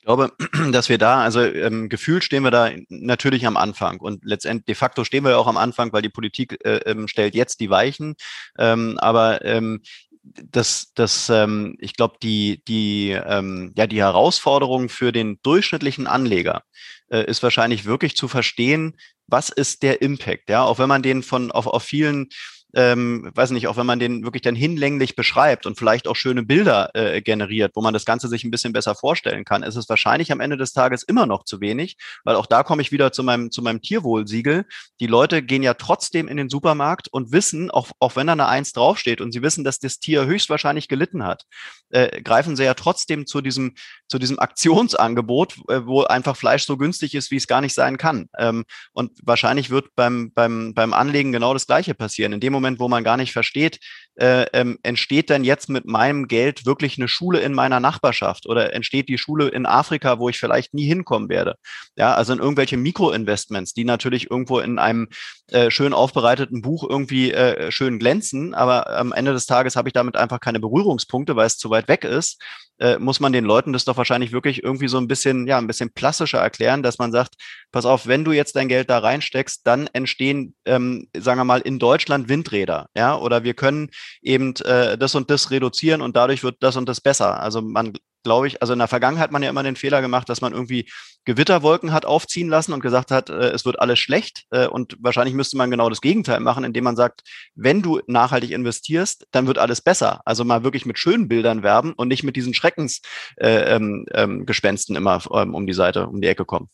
glaube, (clears throat) dass wir da, also ähm, gefühlt stehen wir da natürlich am Anfang und letztendlich de facto stehen wir ja auch am Anfang, weil die Politik äh, ähm, stellt jetzt die Weichen. Ähm, aber ähm, das, das, ähm, ich glaube, die, die, ähm, ja, die Herausforderung für den durchschnittlichen Anleger äh, ist wahrscheinlich wirklich zu verstehen, was ist der Impact, ja, auch wenn man den von auf, auf vielen ähm, weiß nicht, auch wenn man den wirklich dann hinlänglich beschreibt und vielleicht auch schöne Bilder äh, generiert, wo man das Ganze sich ein bisschen besser vorstellen kann, ist es wahrscheinlich am Ende des Tages immer noch zu wenig, weil auch da komme ich wieder zu meinem, zu meinem Tierwohlsiegel. Die Leute gehen ja trotzdem in den Supermarkt und wissen, auch, auch wenn da eine Eins draufsteht und sie wissen, dass das Tier höchstwahrscheinlich gelitten hat, äh, greifen sie ja trotzdem zu diesem, zu diesem Aktionsangebot, äh, wo einfach Fleisch so günstig ist, wie es gar nicht sein kann. Ähm, und wahrscheinlich wird beim, beim, beim Anlegen genau das Gleiche passieren. In dem Moment, Moment, wo man gar nicht versteht, äh, ähm, entsteht denn jetzt mit meinem Geld wirklich eine Schule in meiner Nachbarschaft oder entsteht die Schule in Afrika, wo ich vielleicht nie hinkommen werde? Ja, also in irgendwelche Mikroinvestments, die natürlich irgendwo in einem äh, schön aufbereiteten Buch irgendwie äh, schön glänzen, aber am Ende des Tages habe ich damit einfach keine Berührungspunkte, weil es zu weit weg ist äh, muss man den Leuten das doch wahrscheinlich wirklich irgendwie so ein bisschen, ja, ein bisschen plastischer erklären, dass man sagt, pass auf, wenn du jetzt dein Geld da reinsteckst, dann entstehen, ähm, sagen wir mal, in Deutschland Windräder, ja, oder wir können eben äh, das und das reduzieren und dadurch wird das und das besser. Also man glaube ich, also in der Vergangenheit hat man ja immer den Fehler gemacht, dass man irgendwie Gewitterwolken hat aufziehen lassen und gesagt hat, äh, es wird alles schlecht. Äh, und wahrscheinlich müsste man genau das Gegenteil machen, indem man sagt, wenn du nachhaltig investierst, dann wird alles besser. Also mal wirklich mit schönen Bildern werben und nicht mit diesen Schreckensgespensten äh, ähm, ähm, immer ähm, um die Seite, um die Ecke kommen.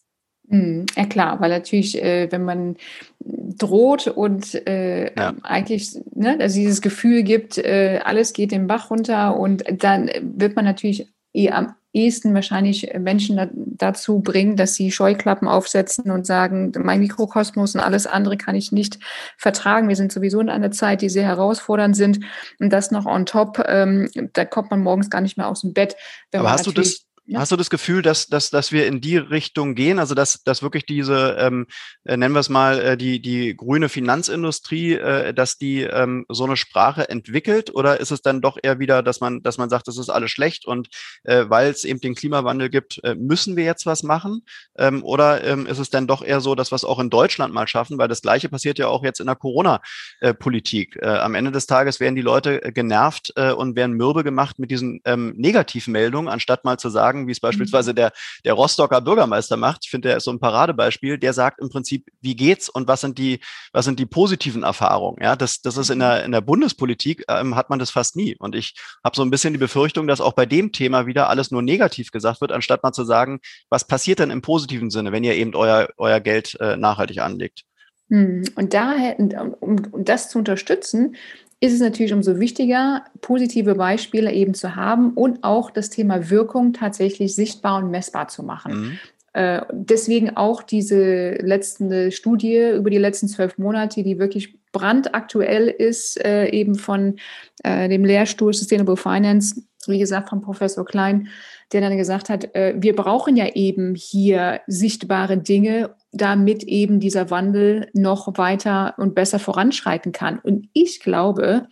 Mhm, ja klar, weil natürlich, äh, wenn man droht und äh, ja. eigentlich ne, also dieses Gefühl gibt, äh, alles geht den Bach runter und dann wird man natürlich eh am ehesten wahrscheinlich Menschen da, dazu bringen, dass sie Scheuklappen aufsetzen und sagen, mein Mikrokosmos und alles andere kann ich nicht vertragen. Wir sind sowieso in einer Zeit, die sehr herausfordernd sind. Und das noch on top, ähm, da kommt man morgens gar nicht mehr aus dem Bett. Aber hast du das, ja. Hast du das Gefühl, dass, dass, dass wir in die Richtung gehen, also dass, dass wirklich diese, ähm, äh, nennen wir es mal, äh, die, die grüne Finanzindustrie, äh, dass die ähm, so eine Sprache entwickelt? Oder ist es dann doch eher wieder, dass man, dass man sagt, das ist alles schlecht und äh, weil es eben den Klimawandel gibt, äh, müssen wir jetzt was machen? Ähm, oder ähm, ist es dann doch eher so, dass wir es auch in Deutschland mal schaffen? Weil das Gleiche passiert ja auch jetzt in der Corona-Politik. Äh, am Ende des Tages werden die Leute äh, genervt äh, und werden mürbe gemacht mit diesen ähm, Negativmeldungen, anstatt mal zu sagen, sagen, wie es beispielsweise mhm. der, der Rostocker Bürgermeister macht. Ich finde, der ist so ein Paradebeispiel. Der sagt im Prinzip, wie geht's und was sind die, was sind die positiven Erfahrungen? Ja, das, das ist in der, in der Bundespolitik, ähm, hat man das fast nie. Und ich habe so ein bisschen die Befürchtung, dass auch bei dem Thema wieder alles nur negativ gesagt wird, anstatt mal zu sagen, was passiert denn im positiven Sinne, wenn ihr eben euer, euer Geld äh, nachhaltig anlegt? Hm, und daher, um, um das zu unterstützen, ist es natürlich umso wichtiger, positive Beispiele eben zu haben und auch das Thema Wirkung tatsächlich sichtbar und messbar zu machen. Mhm. Äh, deswegen auch diese letzte Studie über die letzten zwölf Monate, die wirklich brandaktuell ist, äh, eben von äh, dem Lehrstuhl Sustainable Finance, wie gesagt, von Professor Klein, der dann gesagt hat, äh, wir brauchen ja eben hier sichtbare Dinge, damit eben dieser Wandel noch weiter und besser voranschreiten kann. Und ich glaube,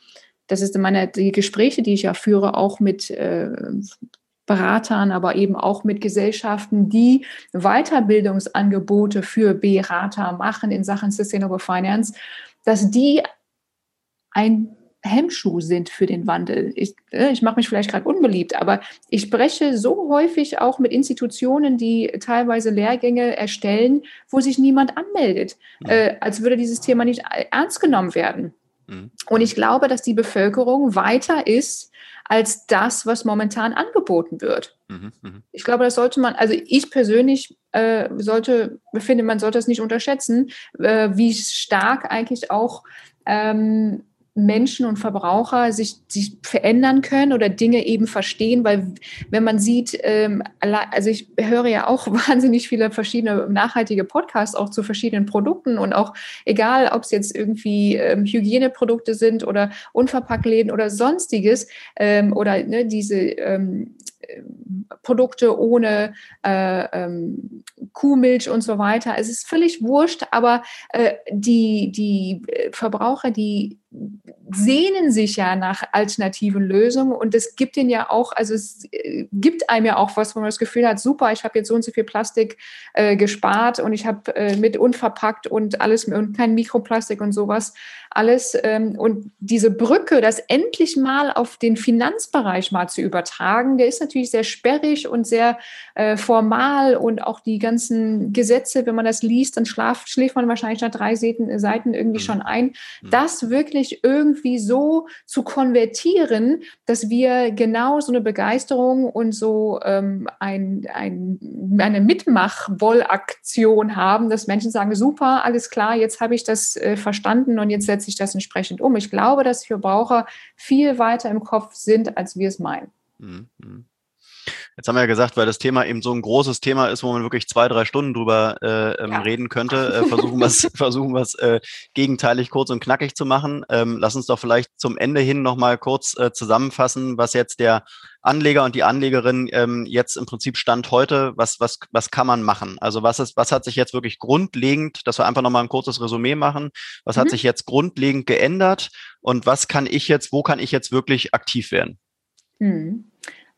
das ist meine die Gespräche, die ich ja führe, auch mit äh, Beratern, aber eben auch mit Gesellschaften, die Weiterbildungsangebote für Berater machen in Sachen Sustainable Finance, dass die ein Hemmschuh sind für den Wandel. Ich, äh, ich mache mich vielleicht gerade unbeliebt, aber ich spreche so häufig auch mit Institutionen, die teilweise Lehrgänge erstellen, wo sich niemand anmeldet, mhm. äh, als würde dieses Thema nicht ernst genommen werden. Mhm. Und ich glaube, dass die Bevölkerung weiter ist als das, was momentan angeboten wird. Mhm. mhm. Ich glaube, das sollte man, also ich persönlich äh, sollte, finde, man sollte es nicht unterschätzen, äh, wie stark eigentlich auch ähm, Menschen und Verbraucher sich, sich verändern können oder Dinge eben verstehen, weil wenn man sieht, ähm, also ich höre ja auch (laughs) wahnsinnig viele verschiedene nachhaltige Podcasts auch zu verschiedenen Produkten und auch egal, ob es jetzt irgendwie ähm, Hygieneprodukte sind oder Unverpacktläden oder sonstiges ähm, oder ne, diese Produkte ohne äh, ähm, Kuhmilch und so weiter. Es ist völlig wurscht, aber äh, die, die Verbraucher, die sehnen sich ja nach alternativen Lösungen und es gibt ihnen ja auch, also es äh, gibt einem ja auch was, wo man das Gefühl hat, super, ich habe jetzt so und so viel Plastik äh, gespart und ich habe äh, mit unverpackt und alles und kein Mikroplastik und sowas alles ähm, und diese Brücke, das endlich mal auf den Finanzbereich mal zu übertragen, der ist natürlich sehr sperrig und sehr äh, formal und auch die ganzen Gesetze, wenn man das liest, dann schlaf, schläft man wahrscheinlich nach drei Seiten, Seiten irgendwie mhm. schon ein. Mhm. Das wirklich irgendwie so zu konvertieren, dass wir genau so eine Begeisterung und so ähm, ein, ein, eine Mitmachwollaktion haben, dass Menschen sagen, super, alles klar, jetzt habe ich das äh, verstanden und jetzt setze ich das entsprechend um. Ich glaube, dass Verbraucher viel weiter im Kopf sind, als wir es meinen. Mhm. Jetzt haben wir ja gesagt, weil das Thema eben so ein großes Thema ist, wo man wirklich zwei, drei Stunden drüber äh, ähm, ja. reden könnte, (laughs) äh, versuchen wir es (laughs) versuchen wir's, äh, gegenteilig kurz und knackig zu machen. Ähm, lass uns doch vielleicht zum Ende hin nochmal kurz äh, zusammenfassen, was jetzt der Anleger und die Anlegerin ähm, jetzt im Prinzip Stand heute, was, was, was kann man machen? Also was ist, was hat sich jetzt wirklich grundlegend, dass wir einfach nochmal ein kurzes Resümee machen, was mhm. hat sich jetzt grundlegend geändert und was kann ich jetzt, wo kann ich jetzt wirklich aktiv werden? Mhm.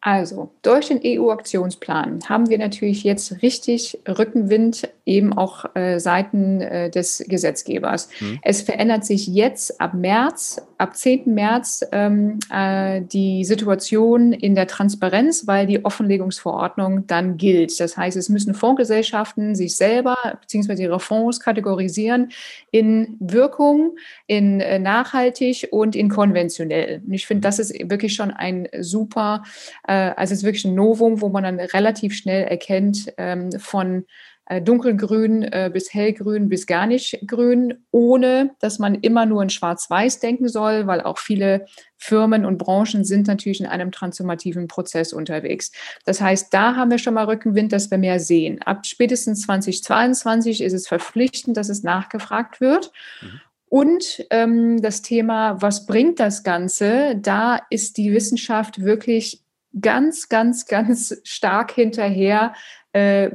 Also, durch den EU-Aktionsplan haben wir natürlich jetzt richtig Rückenwind, eben auch äh, Seiten äh, des Gesetzgebers. Mhm. Es verändert sich jetzt ab März, ab 10. März ähm, äh, die Situation in der Transparenz, weil die Offenlegungsverordnung dann gilt. Das heißt, es müssen Fondsgesellschaften sich selber bzw. ihre Fonds kategorisieren in Wirkung, in äh, nachhaltig und in konventionell. Und ich finde, das ist wirklich schon ein super äh, also es ist wirklich ein Novum, wo man dann relativ schnell erkennt ähm, von äh, dunkelgrün äh, bis hellgrün bis gar nicht grün, ohne dass man immer nur in schwarz-weiß denken soll, weil auch viele Firmen und Branchen sind natürlich in einem transformativen Prozess unterwegs. Das heißt, da haben wir schon mal Rückenwind, dass wir mehr sehen. Ab spätestens 2022 ist es verpflichtend, dass es nachgefragt wird. Mhm. Und ähm, das Thema, was bringt das Ganze? Da ist die Wissenschaft wirklich ganz, ganz, ganz stark hinterher, äh,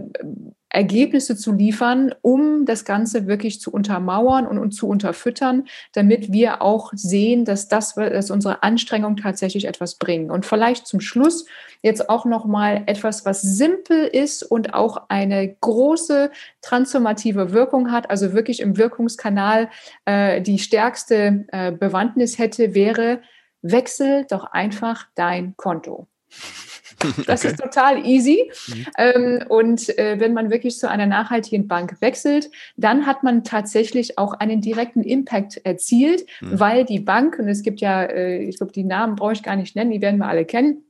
Ergebnisse zu liefern, um das Ganze wirklich zu untermauern und, und, zu unterfüttern, damit wir auch sehen, dass das, dass unsere Anstrengungen tatsächlich etwas bringen. Und vielleicht zum Schluss jetzt auch noch mal etwas, was simpel ist und auch eine große transformative Wirkung hat, also wirklich im Wirkungskanal äh, die stärkste äh, Bewandtnis hätte, wäre wechsel doch einfach dein Konto. Das okay. ist total easy. Mhm. Ähm, und äh, wenn man wirklich zu einer nachhaltigen Bank wechselt, dann hat man tatsächlich auch einen direkten Impact erzielt, mhm. weil die Bank, und es gibt ja, äh, ich glaube, die Namen brauche ich gar nicht nennen, die werden wir alle kennen,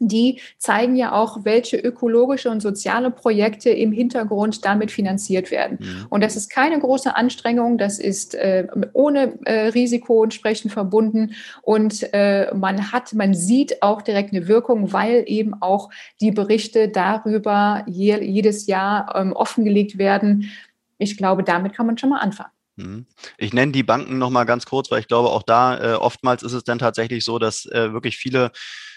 die zeigen ja auch, welche ökologische und soziale Projekte im Hintergrund damit finanziert werden. Mhm. Und das ist keine große Anstrengung, das ist äh, ohne äh, Risiko entsprechend verbunden und äh, man hat, man sieht auch direkt eine Wirkung, weil eben auch die Berichte darüber je, jedes Jahr ähm, offengelegt werden. Ich glaube, damit kann man schon mal anfangen. Mhm. Ich nenne die Banken nochmal ganz kurz, weil ich glaube, auch da äh, oftmals ist es dann tatsächlich so, dass äh, wirklich viele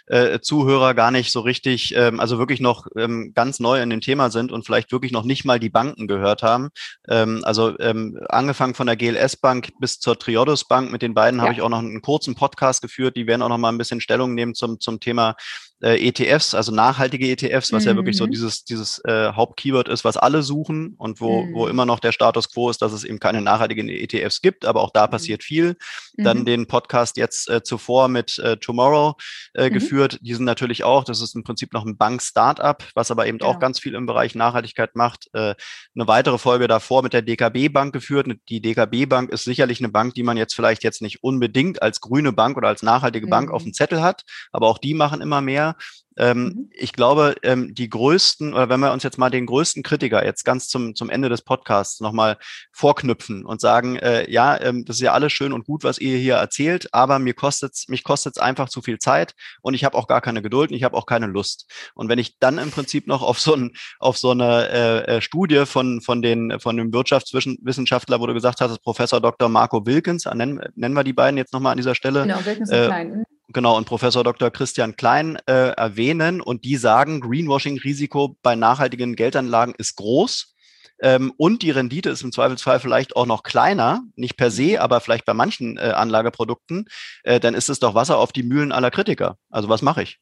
äh, Zuhörer gar nicht so richtig, ähm, also wirklich noch ähm, ganz neu in dem Thema sind und vielleicht wirklich noch nicht mal die Banken gehört haben. Ähm, also ähm, angefangen von der GLS Bank bis zur Triodos Bank, mit den beiden ja. habe ich auch noch einen kurzen Podcast geführt. Die werden auch noch mal ein bisschen Stellung nehmen zum, zum Thema äh, ETFs, also nachhaltige ETFs, was mhm. ja wirklich so mhm. dieses, dieses äh, Hauptkeyword ist, was alle suchen und wo, mhm. wo immer noch der Status quo ist, dass es eben keine nachhaltigen ETFs gibt, aber auch da mhm. passiert viel. Dann mhm. den Podcast jetzt äh, zuvor mit äh, Tomorrow äh, mhm. geführt. Die sind natürlich auch, das ist im Prinzip noch ein Bank-Startup, was aber eben ja. auch ganz viel im Bereich Nachhaltigkeit macht. Äh, eine weitere Folge davor mit der DKB Bank geführt. Die DKB Bank ist sicherlich eine Bank, die man jetzt vielleicht jetzt nicht unbedingt als grüne Bank oder als nachhaltige Bank auf dem Zettel hat, aber auch die machen immer mehr. Ähm, mhm. Ich glaube, ähm, die größten, oder wenn wir uns jetzt mal den größten Kritiker jetzt ganz zum, zum Ende des Podcasts nochmal vorknüpfen und sagen, äh, ja, ähm, das ist ja alles schön und gut, was ihr hier erzählt, aber mir kostet's, mich kostet es einfach zu viel Zeit und ich habe auch gar keine Geduld und ich habe auch keine Lust. Und wenn ich dann im Prinzip noch auf so, ein, auf so eine äh, äh Studie von, von, den, von dem Wirtschaftswissenschaftler, wo du gesagt hast, Professor Dr. Marco Wilkins, nennen, nennen wir die beiden jetzt nochmal an dieser Stelle. Genau, Wilkins äh, Klein. Genau, und Professor Dr. Christian Klein äh, erwähnen und die sagen, Greenwashing-Risiko bei nachhaltigen Geldanlagen ist groß. Ähm, und die Rendite ist im Zweifelsfall vielleicht auch noch kleiner, nicht per se, aber vielleicht bei manchen äh, Anlageprodukten, äh, dann ist es doch Wasser auf die Mühlen aller Kritiker. Also was mache ich?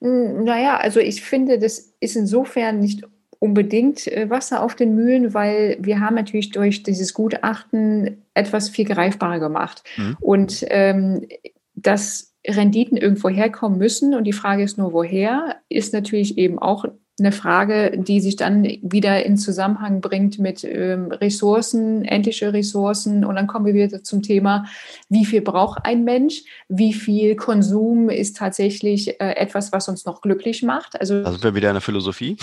Hm, naja, also ich finde, das ist insofern nicht unbedingt äh, Wasser auf den Mühlen, weil wir haben natürlich durch dieses Gutachten etwas viel greifbarer gemacht. Mhm. Und ähm, dass Renditen irgendwo herkommen müssen und die Frage ist nur, woher, ist natürlich eben auch eine Frage, die sich dann wieder in Zusammenhang bringt mit ähm, Ressourcen, endliche Ressourcen. Und dann kommen wir wieder zum Thema, wie viel braucht ein Mensch? Wie viel Konsum ist tatsächlich äh, etwas, was uns noch glücklich macht? Also, da sind wir wieder in der Philosophie.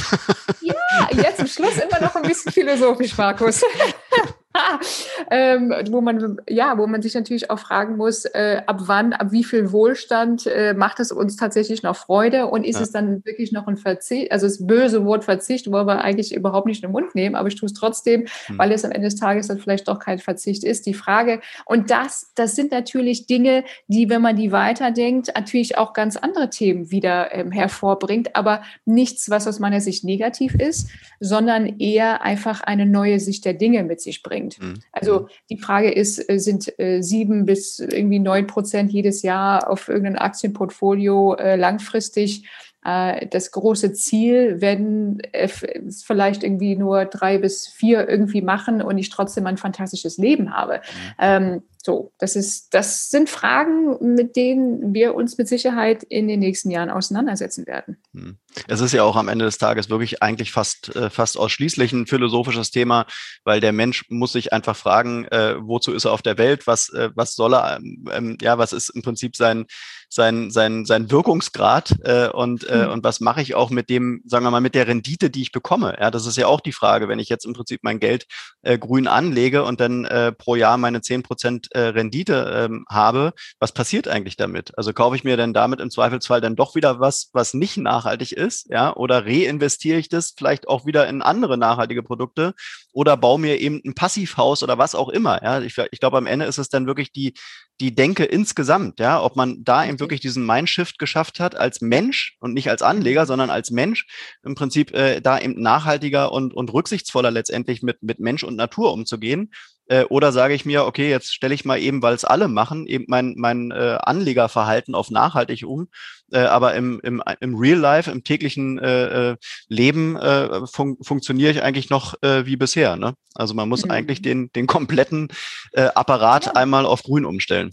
ja, jetzt zum Schluss immer noch ein bisschen philosophisch, Markus. (laughs) (laughs) ähm, wo man ja, wo man sich natürlich auch fragen muss, äh, ab wann, ab wie viel Wohlstand äh, macht es uns tatsächlich noch Freude und ist ja. es dann wirklich noch ein Verzicht, also das böse Wort Verzicht, wollen wir eigentlich überhaupt nicht in den Mund nehmen, aber ich tue es trotzdem, hm. weil es am Ende des Tages dann vielleicht doch kein Verzicht ist. Die Frage und das, das sind natürlich Dinge, die, wenn man die weiterdenkt, natürlich auch ganz andere Themen wieder ähm, hervorbringt, aber nichts, was aus meiner Sicht negativ ist, sondern eher einfach eine neue Sicht der Dinge mit sich bringt bringt. Mhm. Also die Frage ist, äh, sind äh, sieben bis irgendwie neun Prozent jedes Jahr auf irgendein Aktienportfolio äh, langfristig das große Ziel, wenn es vielleicht irgendwie nur drei bis vier irgendwie machen und ich trotzdem ein fantastisches Leben habe. Mhm. So, das ist, das sind Fragen, mit denen wir uns mit Sicherheit in den nächsten Jahren auseinandersetzen werden. Hm. Es ist ja auch am Ende des Tages wirklich eigentlich fast, äh, fast ausschließlich ein philosophisches Thema, weil der Mensch muss sich einfach fragen, äh, wozu ist er auf der Welt, was, äh, was soll er, ähm, ähm ja, was ist im Prinzip sein, sein, sein, sein Wirkungsgrad äh, und, äh, mhm. und was mache ich auch mit dem, sagen wir mal, mit der Rendite, die ich bekomme. Ja, das ist ja auch die Frage, wenn ich jetzt im Prinzip mein Geld äh, grün anlege und dann äh, pro Jahr meine zehn Prozent äh, Rendite ähm, habe, was passiert eigentlich damit? Also kaufe ich mir denn damit im Zweifelsfall dann doch wieder was, was nicht nachhaltig ist, ja, oder reinvestiere ich das vielleicht auch wieder in andere nachhaltige Produkte oder baue mir eben ein Passivhaus oder was auch immer. Ja, ich, ich glaube, am Ende ist es dann wirklich die, die Denke insgesamt, ja, ob man da eben wirklich diesen Mindshift geschafft hat als Mensch und nicht als Anleger, sondern als Mensch im Prinzip äh, da eben nachhaltiger und, und rücksichtsvoller letztendlich mit, mit Mensch und Natur umzugehen äh, oder sage ich mir, okay, jetzt stelle ich mal eben, weil es alle machen, eben mein, mein äh, Anlegerverhalten auf nachhaltig um. Äh, aber im, im, im Real Life, im täglichen äh, äh Leben äh, fun funktioniere ich eigentlich noch äh, wie bisher. Ne? Also man muss mhm. eigentlich den, den kompletten äh, Apparat einmal auf grün umstellen.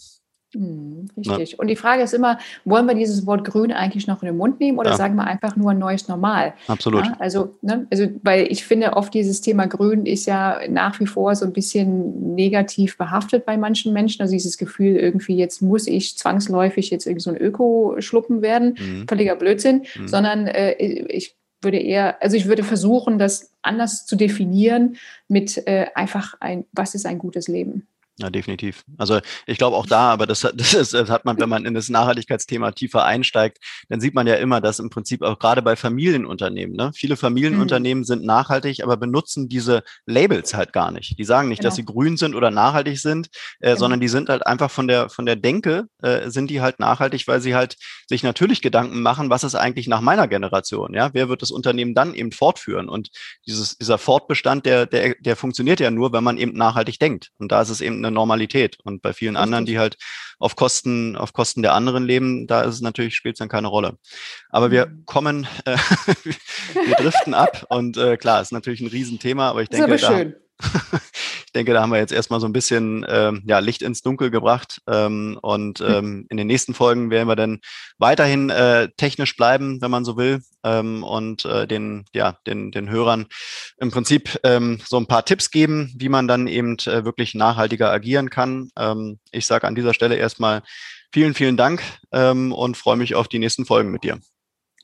Hm, richtig. Ja. Und die Frage ist immer, wollen wir dieses Wort grün eigentlich noch in den Mund nehmen oder ja. sagen wir einfach nur ein neues Normal? Absolut. Ja, also, ne, also, weil ich finde, oft dieses Thema grün ist ja nach wie vor so ein bisschen negativ behaftet bei manchen Menschen. Also dieses Gefühl, irgendwie jetzt muss ich zwangsläufig jetzt irgendwie so ein Öko-Schluppen werden. Mhm. Völliger Blödsinn. Mhm. Sondern äh, ich würde eher, also ich würde versuchen, das anders zu definieren mit äh, einfach ein, was ist ein gutes Leben? Ja, definitiv. Also ich glaube auch da, aber das, (laughs) das, ist, das hat man, wenn man in das Nachhaltigkeitsthema tiefer einsteigt, dann sieht man ja immer, dass im Prinzip auch gerade bei Familienunternehmen, ne, viele Familienunternehmen mhm. sind nachhaltig, aber benutzen diese Labels halt gar nicht. Die sagen nicht, genau. dass sie grün sind oder nachhaltig sind, äh, genau. sondern die sind halt einfach von der von der Denke äh, sind die halt nachhaltig, weil sie halt sich natürlich Gedanken machen, was ist eigentlich nach meiner Generation, ja, wer wird das Unternehmen dann eben fortführen? Und dieses dieser Fortbestand, der der der funktioniert ja nur, wenn man eben nachhaltig denkt. Und da ist es eben eine Normalität. Und bei vielen anderen, die halt auf Kosten, auf Kosten der anderen leben, da ist es natürlich, spielt es dann keine Rolle. Aber wir mhm. kommen, äh, (laughs) wir driften ab und äh, klar, ist natürlich ein Riesenthema, aber ich denke, das (laughs) denke, da haben wir jetzt erstmal so ein bisschen ähm, ja, Licht ins Dunkel gebracht. Ähm, und hm. ähm, in den nächsten Folgen werden wir dann weiterhin äh, technisch bleiben, wenn man so will, ähm, und äh, den, ja, den, den Hörern im Prinzip ähm, so ein paar Tipps geben, wie man dann eben äh, wirklich nachhaltiger agieren kann. Ähm, ich sage an dieser Stelle erstmal vielen, vielen Dank und freue mich auf die nächsten Folgen mit dir.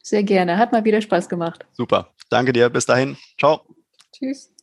Sehr gerne. Hat mal wieder Spaß gemacht. Super. Danke dir. Bis dahin. Ciao. Tschüss.